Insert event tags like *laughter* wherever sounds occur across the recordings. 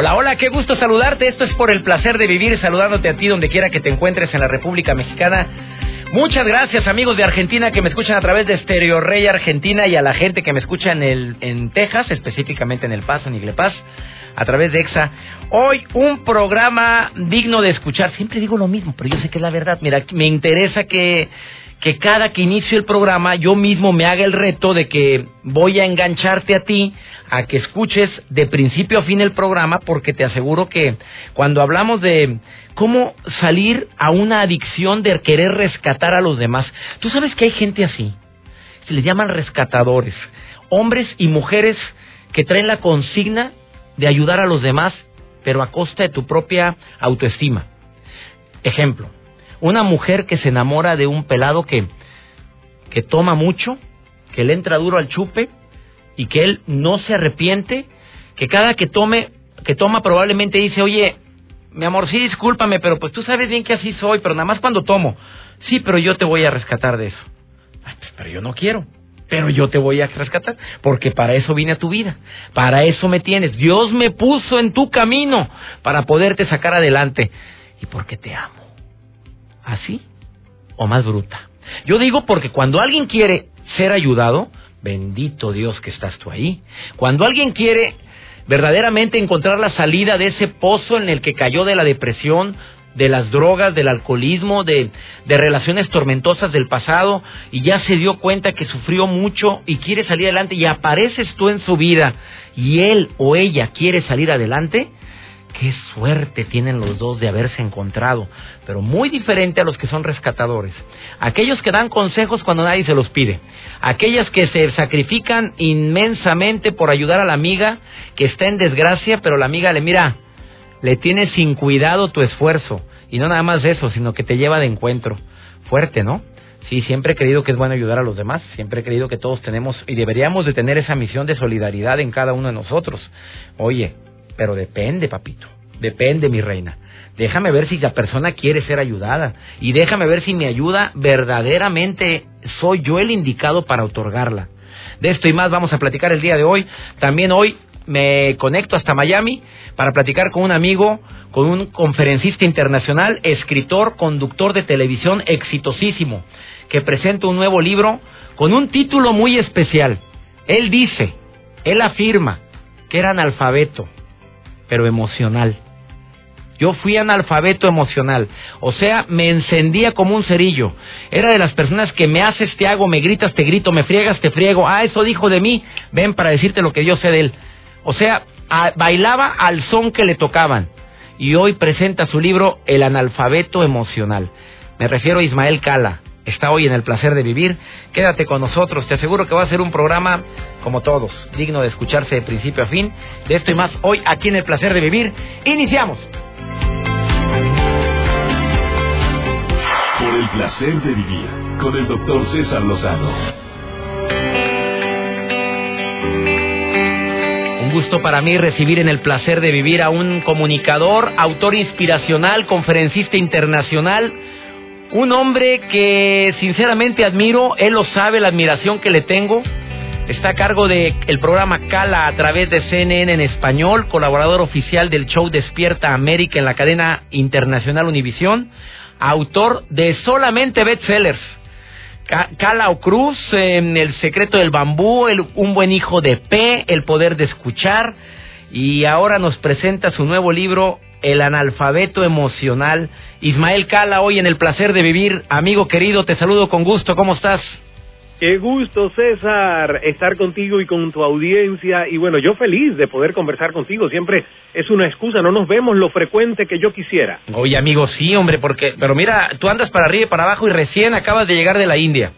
Hola, hola, qué gusto saludarte. Esto es por el placer de vivir saludándote a ti donde quiera que te encuentres en la República Mexicana. Muchas gracias amigos de Argentina que me escuchan a través de Stereo Rey Argentina y a la gente que me escucha en, el, en Texas, específicamente en El Paso, en Iglepaz, a través de EXA. Hoy un programa digno de escuchar. Siempre digo lo mismo, pero yo sé que es la verdad. Mira, me interesa que que cada que inicio el programa yo mismo me haga el reto de que voy a engancharte a ti a que escuches de principio a fin el programa porque te aseguro que cuando hablamos de cómo salir a una adicción de querer rescatar a los demás, tú sabes que hay gente así, se les llaman rescatadores, hombres y mujeres que traen la consigna de ayudar a los demás pero a costa de tu propia autoestima. Ejemplo, una mujer que se enamora de un pelado que, que toma mucho, que le entra duro al chupe y que él no se arrepiente, que cada que tome, que toma probablemente dice, oye, mi amor, sí, discúlpame, pero pues tú sabes bien que así soy, pero nada más cuando tomo. Sí, pero yo te voy a rescatar de eso. Pues, pero yo no quiero. Pero yo te voy a rescatar, porque para eso vine a tu vida, para eso me tienes. Dios me puso en tu camino para poderte sacar adelante y porque te amo así o más bruta. Yo digo porque cuando alguien quiere ser ayudado, bendito Dios que estás tú ahí. Cuando alguien quiere verdaderamente encontrar la salida de ese pozo en el que cayó de la depresión, de las drogas, del alcoholismo, de, de, relaciones tormentosas del pasado y ya se dio cuenta que sufrió mucho y quiere salir adelante y apareces tú en su vida y él o ella quiere salir adelante, Qué suerte tienen los dos de haberse encontrado, pero muy diferente a los que son rescatadores. Aquellos que dan consejos cuando nadie se los pide. Aquellas que se sacrifican inmensamente por ayudar a la amiga que está en desgracia, pero la amiga le mira, le tiene sin cuidado tu esfuerzo. Y no nada más eso, sino que te lleva de encuentro. Fuerte, ¿no? Sí, siempre he creído que es bueno ayudar a los demás, siempre he creído que todos tenemos y deberíamos de tener esa misión de solidaridad en cada uno de nosotros. Oye, pero depende, papito. Depende, mi reina. Déjame ver si la persona quiere ser ayudada. Y déjame ver si mi ayuda verdaderamente soy yo el indicado para otorgarla. De esto y más vamos a platicar el día de hoy. También hoy me conecto hasta Miami para platicar con un amigo, con un conferencista internacional, escritor, conductor de televisión exitosísimo, que presenta un nuevo libro con un título muy especial. Él dice, él afirma que era analfabeto, pero emocional. Yo fui analfabeto emocional, o sea, me encendía como un cerillo. Era de las personas que me haces, te hago, me gritas, te grito, me friegas, te friego. Ah, eso dijo de mí, ven para decirte lo que yo sé de él. O sea, bailaba al son que le tocaban. Y hoy presenta su libro El analfabeto emocional. Me refiero a Ismael Cala está hoy en el placer de vivir. Quédate con nosotros, te aseguro que va a ser un programa como todos, digno de escucharse de principio a fin. De esto y más hoy aquí en el placer de vivir. Iniciamos. Por el placer de vivir con el doctor César Lozano. Un gusto para mí recibir en el placer de vivir a un comunicador, autor inspiracional, conferencista internacional, un hombre que sinceramente admiro, él lo sabe, la admiración que le tengo. Está a cargo del el programa Cala a través de CNN en español, colaborador oficial del show Despierta América en la cadena internacional Univisión, autor de solamente bestsellers. Cala o Cruz, El secreto del bambú, Un buen hijo de P, El poder de escuchar, y ahora nos presenta su nuevo libro, el analfabeto emocional. Ismael Cala, hoy en el placer de vivir. Amigo querido, te saludo con gusto. ¿Cómo estás? Qué gusto, César, estar contigo y con tu audiencia. Y bueno, yo feliz de poder conversar contigo. Siempre es una excusa, no nos vemos lo frecuente que yo quisiera. Oye, amigo, sí, hombre, porque... Pero mira, tú andas para arriba y para abajo y recién acabas de llegar de la India.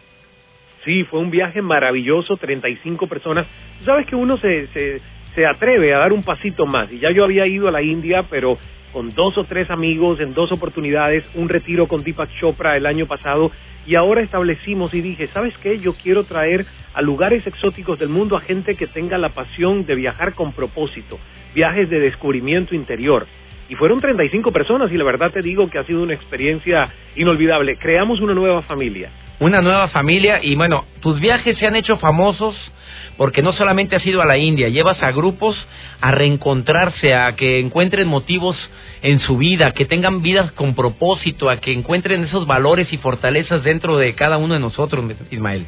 Sí, fue un viaje maravilloso, 35 personas. Sabes que uno se, se, se atreve a dar un pasito más. Y ya yo había ido a la India, pero con dos o tres amigos en dos oportunidades, un retiro con Deepak Chopra el año pasado, y ahora establecimos y dije, ¿sabes qué? Yo quiero traer a lugares exóticos del mundo a gente que tenga la pasión de viajar con propósito, viajes de descubrimiento interior. Y fueron 35 personas y la verdad te digo que ha sido una experiencia inolvidable. Creamos una nueva familia. Una nueva familia y bueno, tus viajes se han hecho famosos porque no solamente has ido a la India, llevas a grupos a reencontrarse, a que encuentren motivos en su vida, que tengan vidas con propósito, a que encuentren esos valores y fortalezas dentro de cada uno de nosotros, Ismael.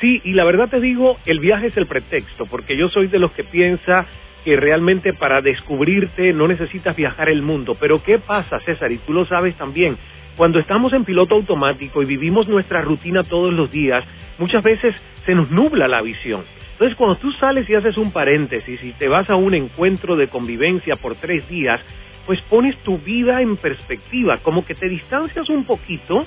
Sí, y la verdad te digo, el viaje es el pretexto, porque yo soy de los que piensa que realmente para descubrirte no necesitas viajar el mundo. Pero ¿qué pasa, César? Y tú lo sabes también. Cuando estamos en piloto automático y vivimos nuestra rutina todos los días, muchas veces se nos nubla la visión. Entonces, cuando tú sales y haces un paréntesis y te vas a un encuentro de convivencia por tres días, pues pones tu vida en perspectiva, como que te distancias un poquito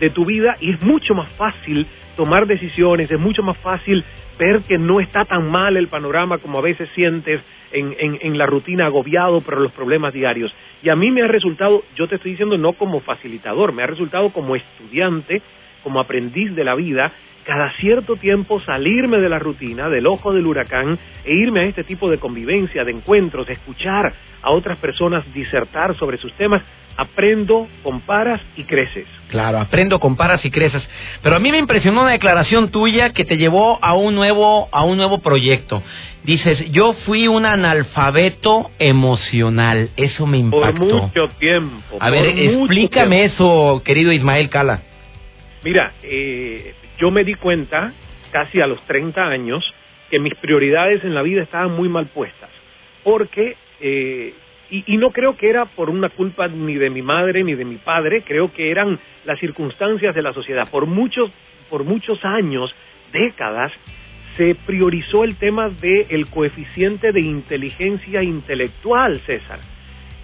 de tu vida y es mucho más fácil tomar decisiones, es mucho más fácil ver que no está tan mal el panorama como a veces sientes en, en, la rutina agobiado por los problemas diarios. Y a mí me ha resultado, yo te estoy diciendo no como facilitador, me ha resultado como estudiante, como aprendiz de la vida, cada cierto tiempo salirme de la rutina, del ojo del huracán, e irme a este tipo de convivencia, de encuentros, escuchar a otras personas disertar sobre sus temas, aprendo, comparas y creces. Claro, aprendo, comparas y creces. Pero a mí me impresionó una declaración tuya que te llevó a un nuevo, a un nuevo proyecto. Dices, yo fui un analfabeto emocional. Eso me impactó. Por mucho tiempo. A ver, explícame eso, querido Ismael Cala. Mira, eh, yo me di cuenta, casi a los 30 años, que mis prioridades en la vida estaban muy mal puestas. Porque eh, y, no creo que era por una culpa ni de mi madre ni de mi padre, creo que eran las circunstancias de la sociedad. Por muchos, por muchos años, décadas, se priorizó el tema del coeficiente de inteligencia intelectual, César.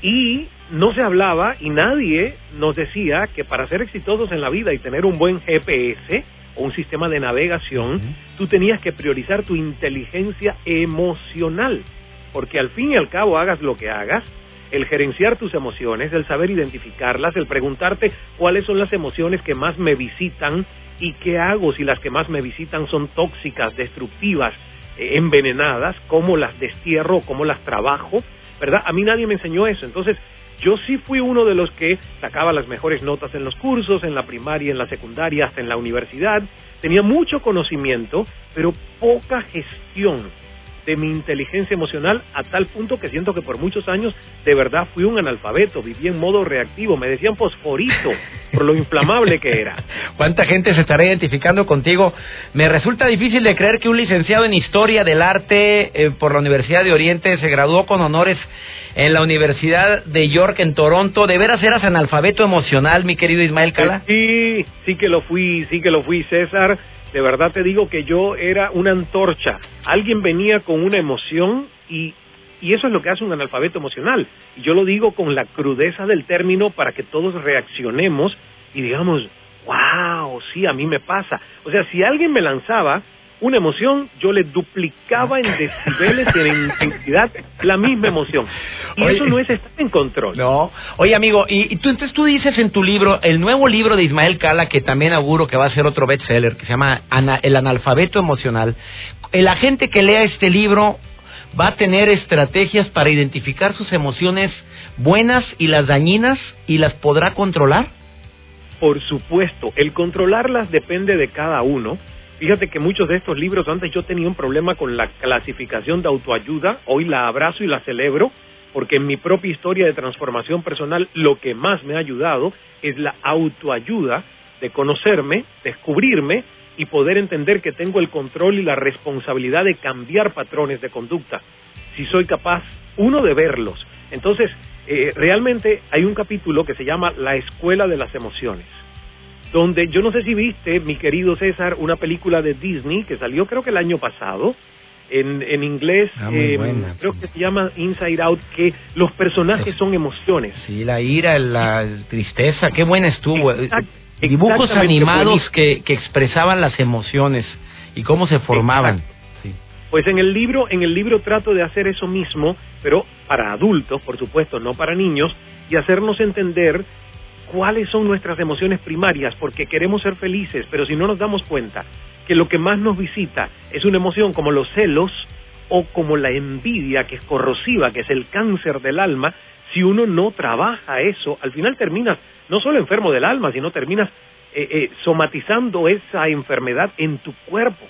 Y no se hablaba y nadie nos decía que para ser exitosos en la vida y tener un buen GPS o un sistema de navegación, tú tenías que priorizar tu inteligencia emocional porque al fin y al cabo hagas lo que hagas, el gerenciar tus emociones, el saber identificarlas, el preguntarte cuáles son las emociones que más me visitan y qué hago si las que más me visitan son tóxicas, destructivas, eh, envenenadas, cómo las destierro, cómo las trabajo, ¿verdad? A mí nadie me enseñó eso, entonces yo sí fui uno de los que sacaba las mejores notas en los cursos, en la primaria, en la secundaria, hasta en la universidad, tenía mucho conocimiento, pero poca gestión de mi inteligencia emocional a tal punto que siento que por muchos años de verdad fui un analfabeto, viví en modo reactivo, me decían fosforito por lo inflamable que era. *laughs* ¿Cuánta gente se estará identificando contigo? Me resulta difícil de creer que un licenciado en Historia del Arte eh, por la Universidad de Oriente se graduó con honores en la Universidad de York en Toronto. ¿De veras eras analfabeto emocional, mi querido Ismael Cala? Sí, sí que lo fui, sí que lo fui, César de verdad te digo que yo era una antorcha. Alguien venía con una emoción y, y eso es lo que hace un analfabeto emocional. Y yo lo digo con la crudeza del término para que todos reaccionemos y digamos, wow, sí, a mí me pasa. O sea, si alguien me lanzaba una emoción, yo le duplicaba en decibeles y en intensidad la misma emoción. Y eso no es estar en control. No. Oye, amigo, y, tú entonces tú dices en tu libro, el nuevo libro de Ismael Cala, que también auguro que va a ser otro bestseller, que se llama El analfabeto emocional. La gente que lea este libro va a tener estrategias para identificar sus emociones buenas y las dañinas y las podrá controlar. Por supuesto, el controlarlas depende de cada uno Fíjate que muchos de estos libros, antes yo tenía un problema con la clasificación de autoayuda, hoy la abrazo y la celebro, porque en mi propia historia de transformación personal lo que más me ha ayudado es la autoayuda de conocerme, descubrirme y poder entender que tengo el control y la responsabilidad de cambiar patrones de conducta, si soy capaz, uno, de verlos. Entonces, eh, realmente hay un capítulo que se llama La Escuela de las Emociones donde yo no sé si viste, mi querido César, una película de Disney que salió creo que el año pasado, en, en inglés, ah, eh, creo que se llama Inside Out, que los personajes son emociones. Sí, la ira, la tristeza, qué buena estuvo. Dibujos animados que, que expresaban las emociones y cómo se formaban. Pues en el libro, en el libro trato de hacer eso mismo, pero para adultos, por supuesto, no para niños, y hacernos entender cuáles son nuestras emociones primarias, porque queremos ser felices, pero si no nos damos cuenta que lo que más nos visita es una emoción como los celos o como la envidia, que es corrosiva, que es el cáncer del alma, si uno no trabaja eso, al final terminas no solo enfermo del alma, sino terminas eh, eh, somatizando esa enfermedad en tu cuerpo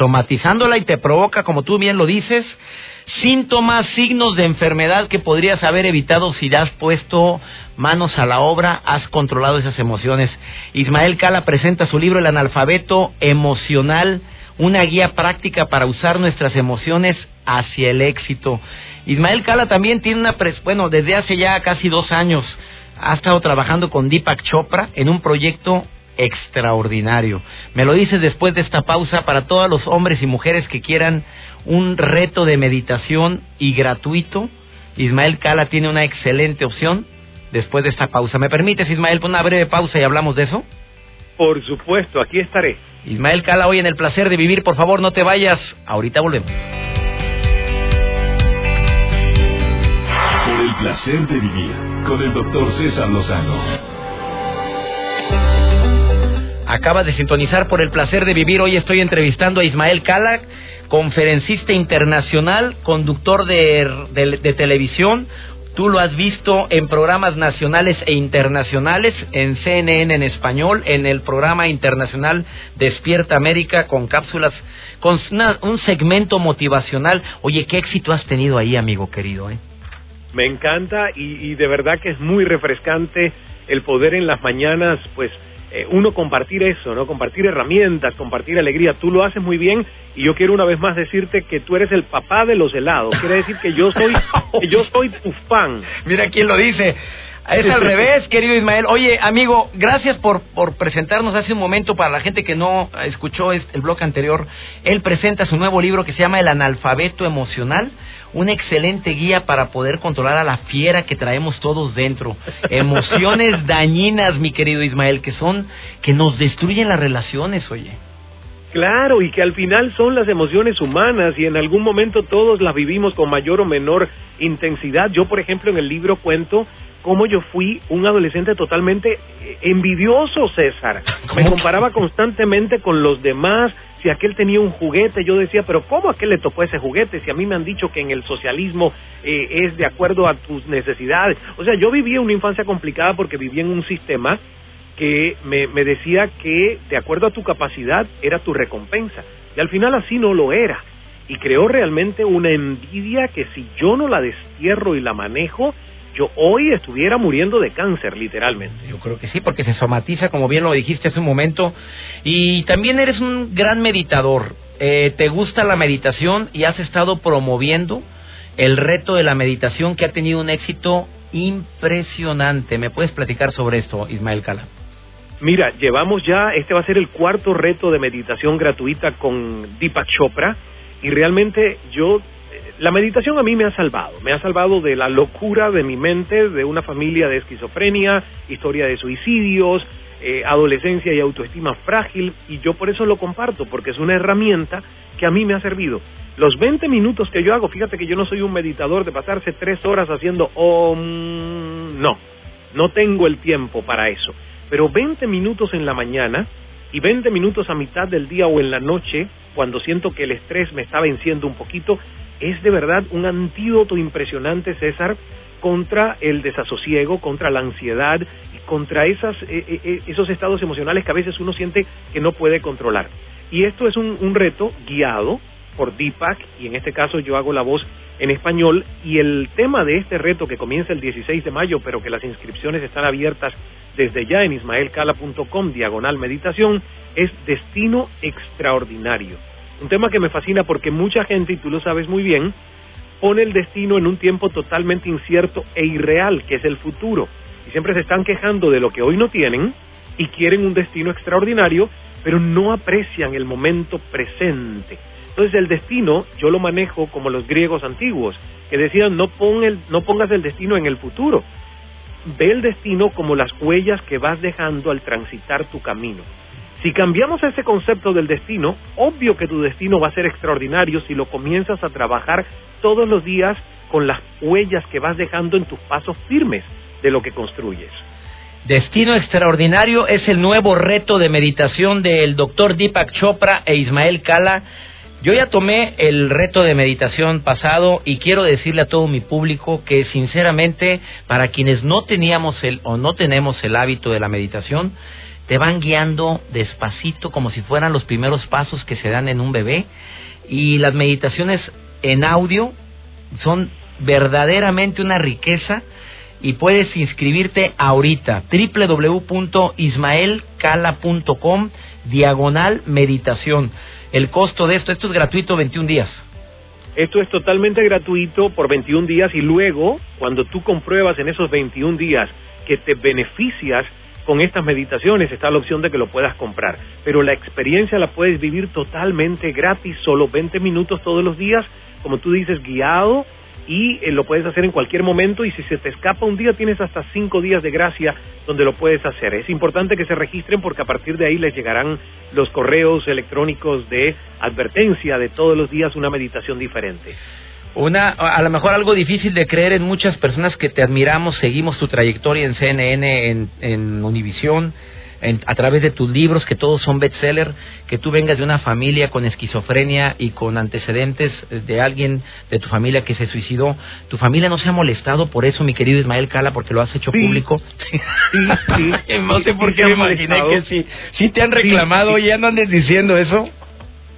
somatizándola y te provoca, como tú bien lo dices, síntomas, signos de enfermedad que podrías haber evitado si has puesto manos a la obra, has controlado esas emociones. Ismael Cala presenta su libro El analfabeto emocional, una guía práctica para usar nuestras emociones hacia el éxito. Ismael Cala también tiene una, bueno, desde hace ya casi dos años ha estado trabajando con Deepak Chopra en un proyecto extraordinario. Me lo dices después de esta pausa para todos los hombres y mujeres que quieran un reto de meditación y gratuito. Ismael Cala tiene una excelente opción después de esta pausa. ¿Me permites, Ismael, una breve pausa y hablamos de eso? Por supuesto, aquí estaré. Ismael Cala, hoy en el placer de vivir, por favor, no te vayas. Ahorita volvemos. Por el placer de vivir, con el doctor César Lozano. Acaba de sintonizar por el placer de vivir. Hoy estoy entrevistando a Ismael Cala, conferencista internacional, conductor de, televisión. Tú lo has visto en programas nacionales e internacionales, en CNN en español, en el programa internacional Despierta América con cápsulas, con un segmento motivacional. Oye, qué éxito has tenido ahí, amigo querido. ¿eh? Me encanta y, y de verdad que es muy refrescante el poder en las mañanas, pues eh, uno compartir eso, ¿no? Compartir herramientas, compartir alegría. Tú lo haces muy bien y yo quiero una vez más decirte que tú eres el papá de los helados. Quiere decir que yo soy, que yo soy tu fan. *laughs* Mira quién lo dice. Es al revés, querido Ismael. Oye, amigo, gracias por, por presentarnos hace un momento para la gente que no escuchó el bloque anterior. Él presenta su nuevo libro que se llama El analfabeto emocional, una excelente guía para poder controlar a la fiera que traemos todos dentro. Emociones *laughs* dañinas, mi querido Ismael, que son que nos destruyen las relaciones, oye. Claro, y que al final son las emociones humanas y en algún momento todos las vivimos con mayor o menor intensidad. Yo, por ejemplo, en el libro cuento cómo yo fui un adolescente totalmente eh, envidioso, César. *laughs* Me comparaba constantemente con los demás. Si aquel tenía un juguete, yo decía, pero ¿cómo a aquel le tocó ese juguete? Si a mí me han dicho que en el socialismo eh, es de acuerdo a tus necesidades. O sea, yo vivía una infancia complicada porque vivía en un sistema que me, me decía que de acuerdo a tu capacidad era tu recompensa. Y al final así no lo era. Y creó realmente una envidia que si yo no la destierro y la manejo, yo hoy estuviera muriendo de cáncer, literalmente. Yo creo que sí, porque se somatiza, como bien lo dijiste hace un momento. Y también eres un gran meditador. Eh, ¿Te gusta la meditación y has estado promoviendo el reto de la meditación que ha tenido un éxito impresionante? ¿Me puedes platicar sobre esto, Ismael Cala? Mira, llevamos ya, este va a ser el cuarto reto de meditación gratuita con Deepak Chopra y realmente yo la meditación a mí me ha salvado, me ha salvado de la locura de mi mente, de una familia de esquizofrenia, historia de suicidios, eh, adolescencia y autoestima frágil, y yo por eso lo comparto, porque es una herramienta que a mí me ha servido. Los 20 minutos que yo hago, fíjate que yo no soy un meditador de pasarse tres horas haciendo om, no, no tengo el tiempo para eso, pero 20 minutos en la mañana y 20 minutos a mitad del día o en la noche, cuando siento que el estrés me está venciendo un poquito, es de verdad un antídoto impresionante, César, contra el desasosiego, contra la ansiedad contra esas, eh, eh, eh, esos estados emocionales que a veces uno siente que no puede controlar. Y esto es un, un reto guiado por Deepak, y en este caso yo hago la voz en español, y el tema de este reto que comienza el 16 de mayo, pero que las inscripciones están abiertas desde ya en ismaelcala.com, diagonal meditación, es Destino Extraordinario. Un tema que me fascina porque mucha gente, y tú lo sabes muy bien, pone el destino en un tiempo totalmente incierto e irreal, que es el futuro. Y siempre se están quejando de lo que hoy no tienen y quieren un destino extraordinario, pero no aprecian el momento presente. Entonces el destino yo lo manejo como los griegos antiguos, que decían no, pon el, no pongas el destino en el futuro, ve el destino como las huellas que vas dejando al transitar tu camino. Si cambiamos ese concepto del destino, obvio que tu destino va a ser extraordinario si lo comienzas a trabajar todos los días con las huellas que vas dejando en tus pasos firmes de lo que construyes. Destino Extraordinario es el nuevo reto de meditación del doctor Deepak Chopra e Ismael Kala. Yo ya tomé el reto de meditación pasado y quiero decirle a todo mi público que sinceramente para quienes no teníamos el o no tenemos el hábito de la meditación, te van guiando despacito como si fueran los primeros pasos que se dan en un bebé y las meditaciones en audio son verdaderamente una riqueza y puedes inscribirte ahorita www.ismaelcala.com diagonal meditación. El costo de esto, esto es gratuito 21 días. Esto es totalmente gratuito por 21 días y luego, cuando tú compruebas en esos 21 días que te beneficias con estas meditaciones está la opción de que lo puedas comprar. Pero la experiencia la puedes vivir totalmente gratis, solo 20 minutos todos los días, como tú dices, guiado y eh, lo puedes hacer en cualquier momento y si se te escapa un día tienes hasta cinco días de gracia donde lo puedes hacer. Es importante que se registren porque a partir de ahí les llegarán los correos electrónicos de advertencia de todos los días una meditación diferente. Una, a lo mejor algo difícil de creer en muchas personas que te admiramos, seguimos tu trayectoria en CNN, en, en Univisión, a través de tus libros, que todos son bestseller, que tú vengas de una familia con esquizofrenia y con antecedentes de alguien de tu familia que se suicidó. ¿Tu familia no se ha molestado por eso, mi querido Ismael Cala, porque lo has hecho público? Sí, sí. *laughs* no sé por qué me imaginé que sí. ¿Sí te han reclamado y ya no andes diciendo eso?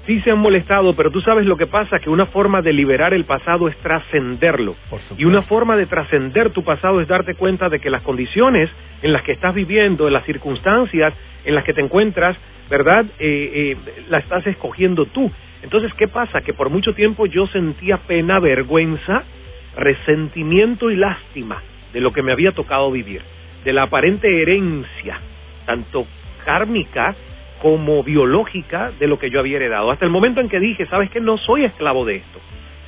Sí se han molestado, pero tú sabes lo que pasa, que una forma de liberar el pasado es trascenderlo. Y una forma de trascender tu pasado es darte cuenta de que las condiciones en las que estás viviendo, en las circunstancias en las que te encuentras, ¿verdad? Eh, eh, la estás escogiendo tú. Entonces, ¿qué pasa? Que por mucho tiempo yo sentía pena, vergüenza, resentimiento y lástima de lo que me había tocado vivir, de la aparente herencia, tanto kármica como biológica de lo que yo había heredado. Hasta el momento en que dije, sabes que no soy esclavo de esto.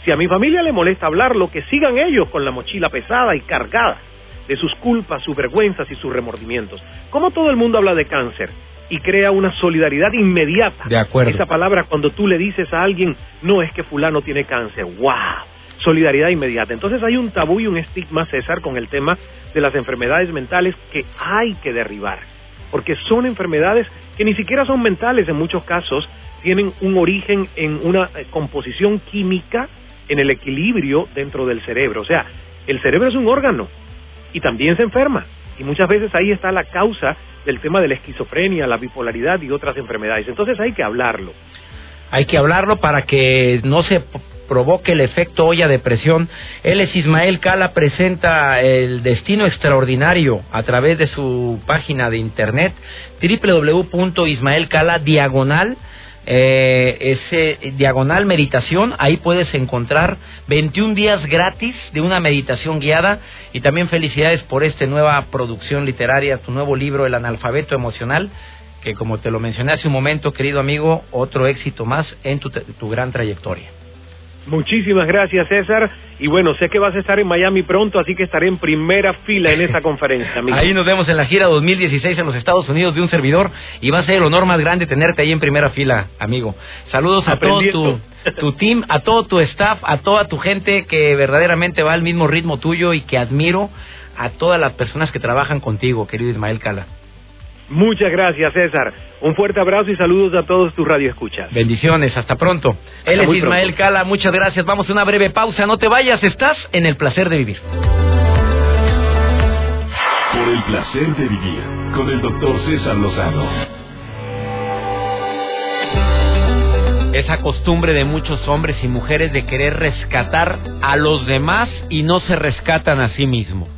Si a mi familia le molesta hablarlo, que sigan ellos con la mochila pesada y cargada de sus culpas, sus vergüenzas y sus remordimientos. Como todo el mundo habla de cáncer y crea una solidaridad inmediata. De acuerdo. Esa palabra cuando tú le dices a alguien, no es que fulano tiene cáncer. ¡Wow! Solidaridad inmediata. Entonces hay un tabú y un estigma, César, con el tema de las enfermedades mentales que hay que derribar. Porque son enfermedades que ni siquiera son mentales en muchos casos, tienen un origen en una eh, composición química en el equilibrio dentro del cerebro. O sea, el cerebro es un órgano y también se enferma. Y muchas veces ahí está la causa del tema de la esquizofrenia, la bipolaridad y otras enfermedades. Entonces hay que hablarlo. Hay que hablarlo para que no se provoque el efecto olla de presión. Él es Ismael Cala, presenta el destino extraordinario a través de su página de internet www.ismaelcala diagonal eh, ese diagonal meditación, ahí puedes encontrar 21 días gratis de una meditación guiada y también felicidades por esta nueva producción literaria, tu nuevo libro El analfabeto emocional, que como te lo mencioné hace un momento, querido amigo, otro éxito más en tu gran trayectoria. Muchísimas gracias, César. Y bueno, sé que vas a estar en Miami pronto, así que estaré en primera fila en esa *laughs* conferencia. Amigo. Ahí nos vemos en la gira 2016 en los Estados Unidos de un servidor y va a ser el honor más grande tenerte ahí en primera fila, amigo. Saludos a todo tu, tu team, a todo tu staff, a toda tu gente que verdaderamente va al mismo ritmo tuyo y que admiro a todas las personas que trabajan contigo, querido Ismael Cala. Muchas gracias, César. Un fuerte abrazo y saludos a todos tus radioescuchas. Bendiciones, hasta pronto. Él es Ismael Cala, muchas gracias. Vamos a una breve pausa, no te vayas, estás en el placer de vivir. Por el placer de vivir, con el doctor César Lozano. Esa costumbre de muchos hombres y mujeres de querer rescatar a los demás y no se rescatan a sí mismos.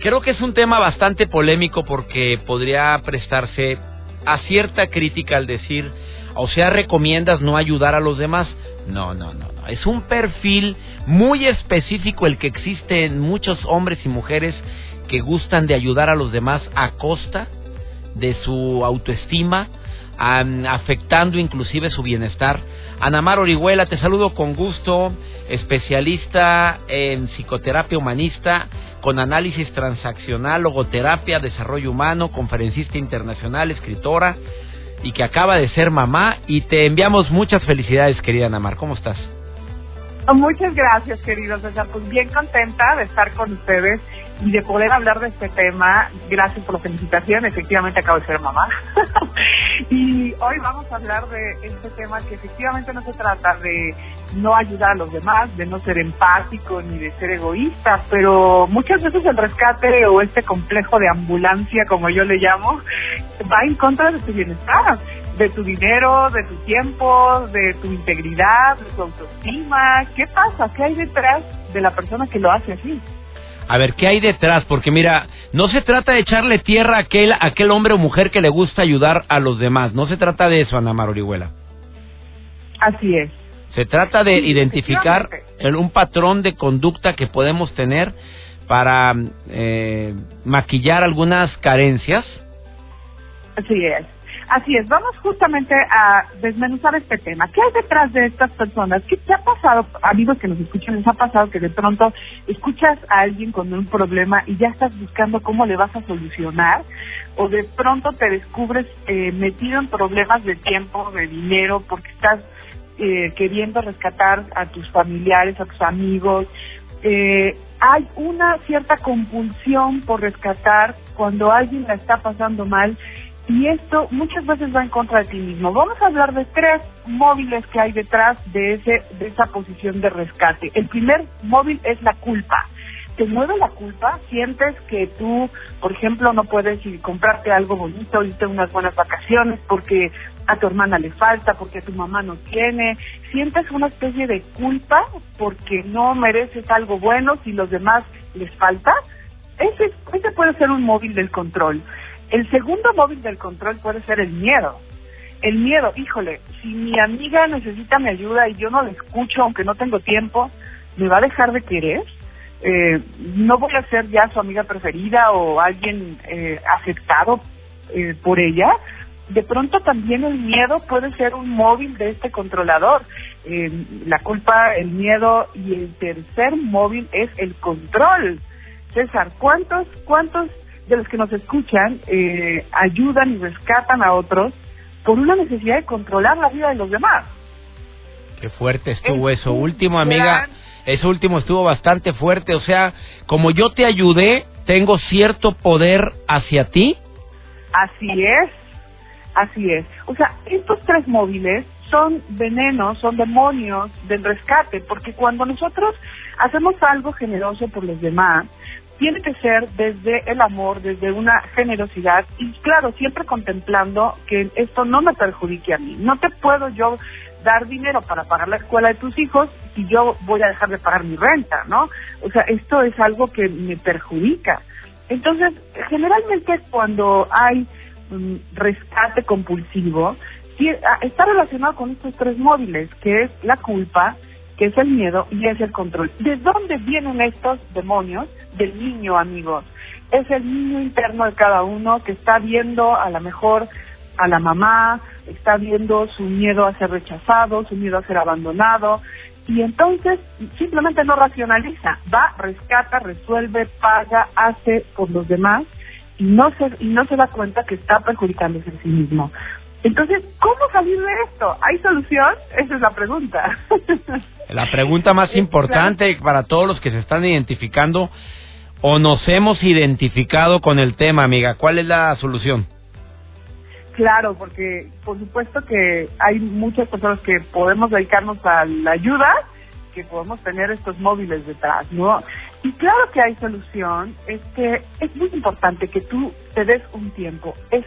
Creo que es un tema bastante polémico porque podría prestarse a cierta crítica al decir, o sea, recomiendas no ayudar a los demás. No, no, no, no. Es un perfil muy específico el que existe en muchos hombres y mujeres que gustan de ayudar a los demás a costa de su autoestima, afectando inclusive su bienestar. Anamar Orihuela, te saludo con gusto, especialista en psicoterapia humanista, con análisis transaccional, logoterapia, desarrollo humano, conferencista internacional, escritora, y que acaba de ser mamá. Y te enviamos muchas felicidades, querida Anamar. ¿Cómo estás? Muchas gracias, queridos. César. Pues bien contenta de estar con ustedes y de poder hablar de este tema. Gracias por la felicitación. Efectivamente, acabo de ser mamá. *laughs* y hoy vamos a hablar de este tema que efectivamente no se trata de no ayudar a los demás, de no ser empático ni de ser egoísta, pero muchas veces el rescate o este complejo de ambulancia, como yo le llamo, va en contra de tu bienestar, de tu dinero, de tu tiempo, de tu integridad, de tu autoestima. ¿Qué pasa? ¿Qué hay detrás de la persona que lo hace así? A ver, ¿qué hay detrás? Porque mira, no se trata de echarle tierra a aquel, aquel hombre o mujer que le gusta ayudar a los demás. No se trata de eso, Ana Mar Orihuela. Así es. Se trata de identificar un patrón de conducta que podemos tener para eh, maquillar algunas carencias. Así es. Así es, vamos justamente a desmenuzar este tema. ¿Qué hay detrás de estas personas? ¿Qué te ha pasado, amigos que nos escuchan, les ha pasado que de pronto escuchas a alguien con un problema y ya estás buscando cómo le vas a solucionar? ¿O de pronto te descubres eh, metido en problemas de tiempo, de dinero, porque estás eh, queriendo rescatar a tus familiares, a tus amigos? Eh, hay una cierta compulsión por rescatar cuando alguien la está pasando mal y esto muchas veces va en contra de ti mismo. Vamos a hablar de tres móviles que hay detrás de, ese, de esa posición de rescate. El primer móvil es la culpa. Te mueve la culpa, sientes que tú, por ejemplo, no puedes ir comprarte algo bonito, irte unas buenas vacaciones porque a tu hermana le falta, porque a tu mamá no tiene, sientes una especie de culpa porque no mereces algo bueno si los demás les falta. Ese, ese puede ser un móvil del control. El segundo móvil del control puede ser el miedo. El miedo, híjole, si mi amiga necesita mi ayuda y yo no la escucho, aunque no tengo tiempo, ¿me va a dejar de querer? Eh, no voy a ser ya su amiga preferida o alguien eh, aceptado eh, por ella. De pronto también el miedo puede ser un móvil de este controlador. la culpa, el miedo y el tercer móvil es el control. César, ¿cuántos, cuántos de los que nos escuchan eh, ayudan y rescatan a otros por una necesidad de controlar la vida de los demás. Qué fuerte estuvo eso último, amiga. Eso último estuvo bastante fuerte. O sea, como yo te ayudé, tengo cierto poder hacia ti. Así es, así es. O sea, estos tres móviles son venenos, son demonios del rescate, porque cuando nosotros hacemos algo generoso por los demás, tiene que ser desde el amor, desde una generosidad y claro, siempre contemplando que esto no me perjudique a mí. No te puedo yo dar dinero para pagar la escuela de tus hijos y yo voy a dejar de pagar mi renta, ¿no? O sea, esto es algo que me perjudica. Entonces, generalmente cuando hay un rescate compulsivo, ah, está relacionado con estos tres móviles, que es la culpa, que es el miedo y es el control. ¿De dónde vienen estos demonios? Del niño, amigos. Es el niño interno de cada uno que está viendo a lo mejor a la mamá, está viendo su miedo a ser rechazado, su miedo a ser abandonado, y entonces simplemente no racionaliza, va, rescata, resuelve, paga, hace por los demás y no se y no se da cuenta que está perjudicándose a sí mismo. Entonces, ¿cómo salir de esto? ¿Hay solución? Esa es la pregunta. *laughs* La pregunta más importante para todos los que se están identificando o nos hemos identificado con el tema, amiga, ¿cuál es la solución? Claro, porque por supuesto que hay muchas personas que podemos dedicarnos a la ayuda, que podemos tener estos móviles detrás, ¿no? Y claro que hay solución, es que es muy importante que tú te des un tiempo. Es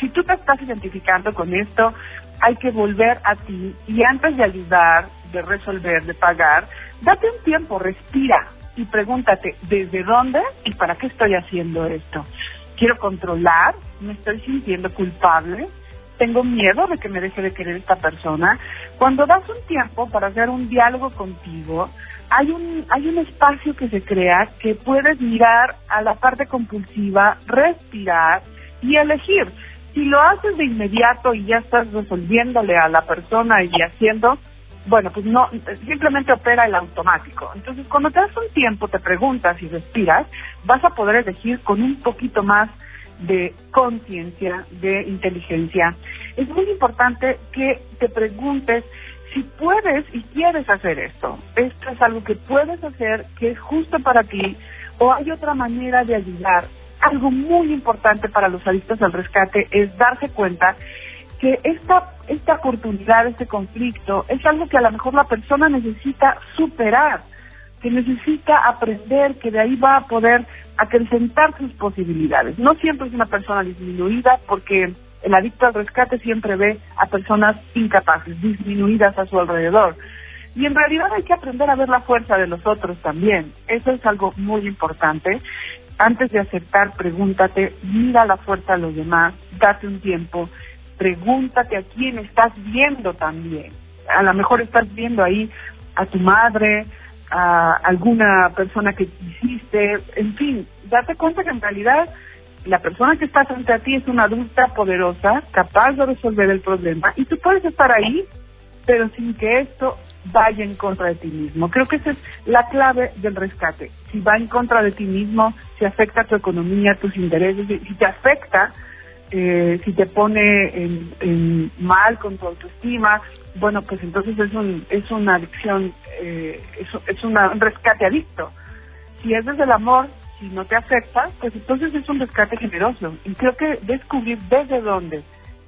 si tú te estás identificando con esto, hay que volver a ti y antes de ayudar, de resolver, de pagar, date un tiempo, respira y pregúntate desde dónde y para qué estoy haciendo esto. Quiero controlar, me estoy sintiendo culpable, tengo miedo de que me deje de querer esta persona. Cuando das un tiempo para hacer un diálogo contigo, hay un, hay un espacio que se crea que puedes mirar a la parte compulsiva, respirar y elegir Si lo haces de inmediato y ya estás resolviéndole a la persona y haciendo, bueno, pues no, simplemente opera el automático. Entonces, cuando te das un tiempo, te preguntas y respiras, vas a poder elegir con un poquito más de conciencia, de inteligencia. Es muy importante que te preguntes si puedes y quieres hacer esto. Esto es algo que puedes hacer, que es justo para ti, o hay otra manera de ayudar. Algo muy importante para los adictos al rescate es darse cuenta que esta, esta oportunidad, este conflicto, es algo que a lo mejor la persona necesita superar, que necesita aprender, que de ahí va a poder acrecentar sus posibilidades. No siempre es una persona disminuida porque el adicto al rescate siempre ve a personas incapaces, disminuidas a su alrededor. Y en realidad hay que aprender a ver la fuerza de los otros también. Eso es algo muy importante. Antes de aceptar, pregúntate, mira la fuerza de los demás, date un tiempo, pregúntate a quién estás viendo también. A lo mejor estás viendo ahí a tu madre, a alguna persona que hiciste, en fin, date cuenta que en realidad la persona que está frente a ti es una adulta poderosa, capaz de resolver el problema, y tú puedes estar ahí, pero sin que esto vaya en contra de ti mismo. Creo que esa es la clave del rescate. Si va en contra de ti mismo, si afecta tu economía, tus intereses, si te afecta, eh, si te pone en, mal con tu autoestima, bueno, pues entonces es, un, es una adicción, eh, es, es un rescate adicto. Si es desde el amor, si no te afecta, pues entonces es un rescate generoso. Y creo que descubrir desde dónde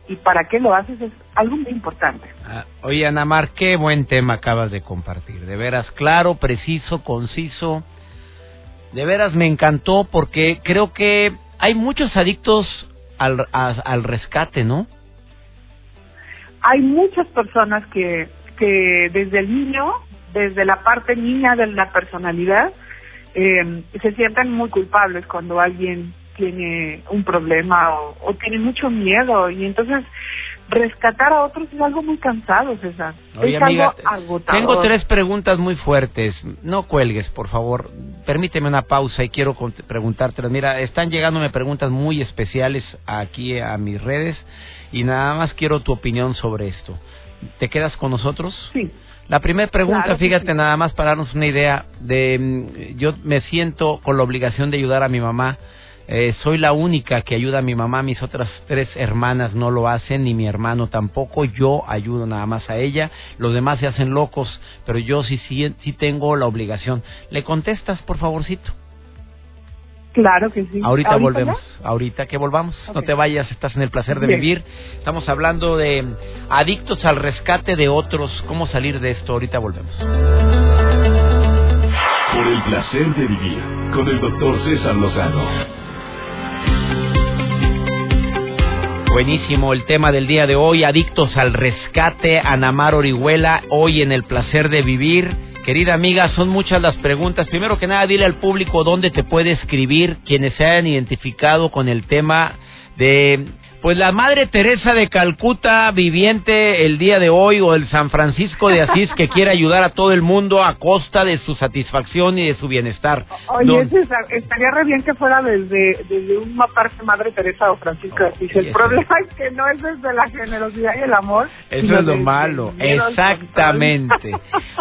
y para qué lo haces es algo muy importante. Ah, oye, Ana Mar, qué buen tema acabas de compartir. De veras, claro, preciso, conciso. De veras me encantó porque creo que hay muchos adictos al, al rescate, ¿no? Hay muchas personas que, que desde el niño, desde la parte niña de la personalidad, eh, se sienten muy culpables cuando alguien tiene un problema o, tiene mucho miedo y entonces rescatar a otros es algo muy cansado, César. Oye, amiga, Tengo tres preguntas muy fuertes. No cuelgues, por favor. Permíteme una pausa y quiero preguntártelas. Mira, están llegándome preguntas muy especiales aquí a mis redes y nada más quiero tu opinión sobre esto. ¿Te quedas con nosotros? Sí. La primera pregunta, fíjate nada más para darnos una idea de mm, yo me siento con la obligación de ayudar a mi mamá. Eh, soy la única que ayuda a mi mamá, mis otras tres hermanas no lo hacen, ni mi hermano tampoco, yo ayudo nada más a ella, los demás se hacen locos, pero yo sí, sí, sí tengo la obligación. ¿Le contestas, por favorcito? Claro que sí. Ahorita, volvemos. Ahorita que volvamos. No te vayas, estás en el placer de vivir. Estamos hablando de adictos al rescate de otros. ¿Cómo salir de esto? Ahorita volvemos. Por el placer de vivir con el doctor César Lozano. Buenísimo el tema del día de hoy, adictos al rescate, Anamar Orihuela, hoy en el placer de vivir. Querida amiga, son muchas las preguntas. Primero que nada, dile al público dónde te puede escribir quienes se hayan identificado con el tema de pues la Madre Teresa de Calcuta viviente el día de hoy o el San Francisco de Asís que quiere ayudar a todo el mundo a costa de su satisfacción y de su bienestar. Oye, estaría re bien que fuera desde, desde una parte Madre Teresa o Francisco de Asís. El problema es que no es desde la generosidad y el amor. Eso es lo malo, exactamente.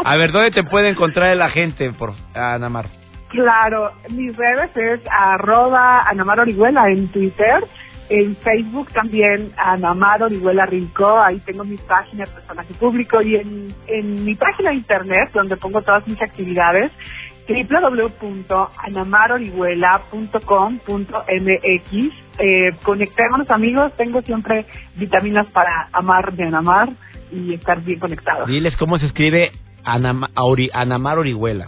A ver, ¿dónde te puede encontrar la gente, por Anamar? Claro, mis redes es arroba Anamar Orihuela en Twitter en Facebook también, Anamar Orihuela Rincó, ahí tengo mi página de personaje público y en, en mi página de internet, donde pongo todas mis actividades, www.anamarorihuela.com.mx. Eh, conectémonos amigos, tengo siempre vitaminas para amar de Anamar y estar bien conectados. Diles cómo se escribe Anamar Orihuela.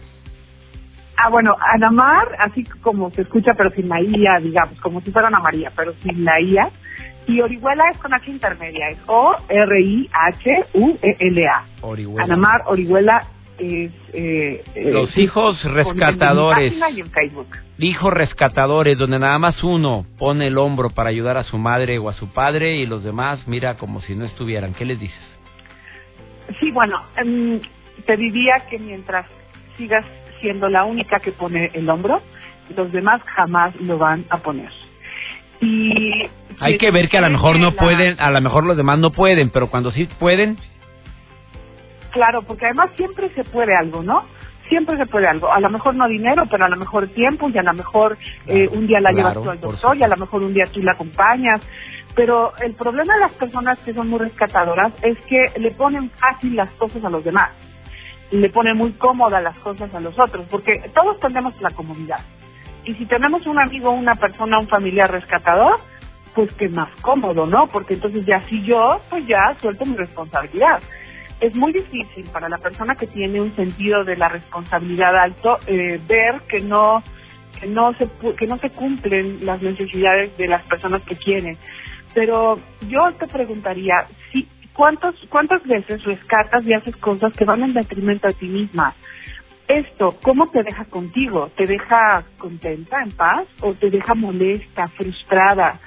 Ah, bueno, Anamar, así como se escucha, pero sin la IA, digamos, como si fuera Ana María, pero sin la IA. Y Orihuela es con H intermedia, es O-R-I-H-U-E-L-A. Orihuela. Anamar, Orihuela es... Eh, eh Los hijos rescatadores. Hijos rescatadores, donde nada más uno pone el hombro para ayudar a su madre o a su padre y los demás mira como si no estuvieran. ¿Qué les dices? Sí, bueno, em, te diría que mientras sigas siendo la única que pone el hombro, los demás jamás lo van a poner. Y hay que ver que a lo mejor no pueden, a lo mejor los demás no pueden, pero cuando sí pueden. Claro, porque además siempre se puede algo, ¿no? Siempre se puede algo. A lo mejor no dinero, pero a lo mejor tiempo y a lo mejor eh, un día la llevas tú al doctor y a lo mejor un día tú la acompañas. Pero el problema de las personas que son muy rescatadoras es que le ponen fácil las cosas a los demás. Le ponen muy cómodas las cosas a los otros, porque todos tenemos la comodidad. Y si tenemos un amigo, una persona, un familiar rescatador, pues que más cómodo, ¿no? Porque entonces ya si yo, pues ya suelto mi responsabilidad. Es muy difícil para la persona que tiene un sentido de la responsabilidad alto eh, ver que no que no se que no se cumplen las necesidades de las personas que quieren pero yo te preguntaría, si, ¿cuántos, ¿cuántas veces rescatas y haces cosas que van en detrimento a ti misma? Esto, ¿cómo te deja contigo? ¿Te deja contenta, en paz? ¿O te deja molesta, frustrada?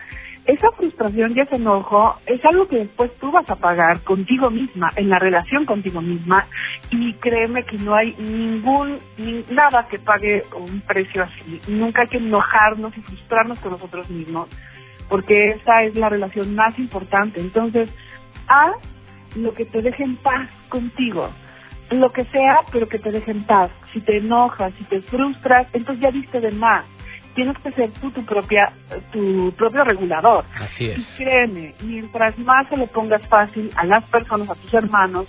Esa frustración y ese enojo es algo que después tú vas a pagar contigo misma, en la relación contigo misma, y créeme que no hay ningún, nada que pague un precio así. Nunca hay que enojarnos y frustrarnos con nosotros mismos porque esa es la relación más importante. Entonces, haz lo que te deje en paz contigo, lo que sea, pero que te deje en paz. Si te enojas, si te frustras, entonces ya diste de más. Tienes que ser tú tu propia, tu propio regulador. Así es. Y créeme, mientras más se lo pongas fácil a las personas, a tus hermanos,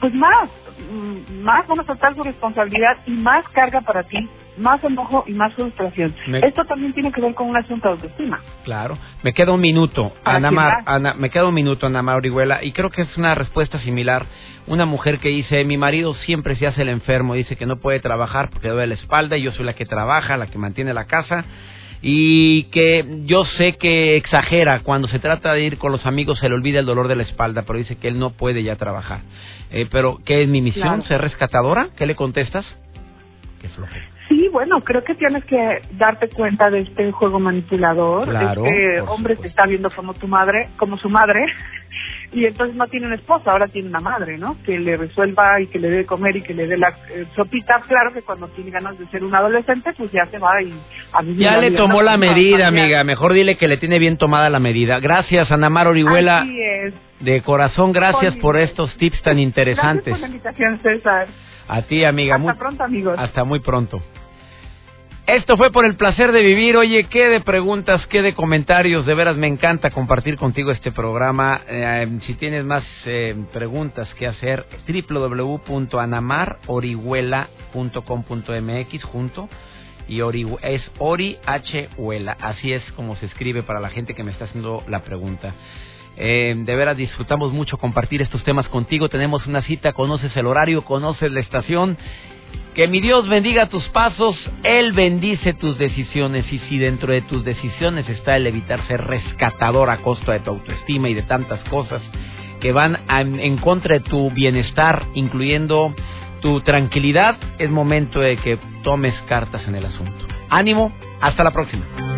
pues más, mm, más van a tratar su responsabilidad y más carga para ti más enojo y más frustración. Esto también tiene que ver con un asunto de autoestima. Claro. Me queda un minuto, Ana Mar, Ana, me queda un minuto, Ana Mar Orihuela, y creo que es una respuesta similar. Una mujer que dice, mi marido siempre se hace el enfermo, dice que no puede trabajar porque duele la espalda y yo soy la que trabaja, la que mantiene la casa y que yo sé que exagera cuando se trata de ir con los amigos se le olvida el dolor de la espalda pero dice que él no puede ya trabajar eh, pero qué es mi misión ser rescatadora qué le contestas qué Sí, bueno, creo que tienes que darte cuenta de este juego manipulador. este hombre te está viendo como tu madre, como su madre, *laughs* y entonces no tiene una esposa, ahora tiene una madre, ¿no? Que le resuelva y que le dé comer y que le dé la eh, sopita. Claro que cuando tiene ganas de ser un adolescente, pues ya se va y a Ya le tomó la medida, amiga. Mejor dile que le tiene bien tomada la medida. Gracias, Ana Mar Orihuela. Así es. De corazón, gracias por estos tips tan interesantes. Gracias por la invitación, César. A ti, amiga. Hasta pronto, amigos. Hasta muy pronto. Esto fue por el placer de vivir. Oye, qué de preguntas, qué de comentarios. De veras me encanta compartir contigo este programa. Eh, si tienes más eh, preguntas que hacer, www.anamarorihuela.com.mx junto. Y es Ori H. Huela. Así es como se escribe para la gente que me está haciendo la pregunta. Eh, de veras disfrutamos mucho compartir estos temas contigo. Tenemos una cita, conoces el horario, conoces la estación que mi Dios bendiga tus pasos, Él bendice tus decisiones y si dentro de tus decisiones está el evitar ser rescatador a costa de tu autoestima y de tantas cosas que van en contra de tu bienestar, incluyendo tu tranquilidad, es momento de que tomes cartas en el asunto. Ánimo, hasta la próxima.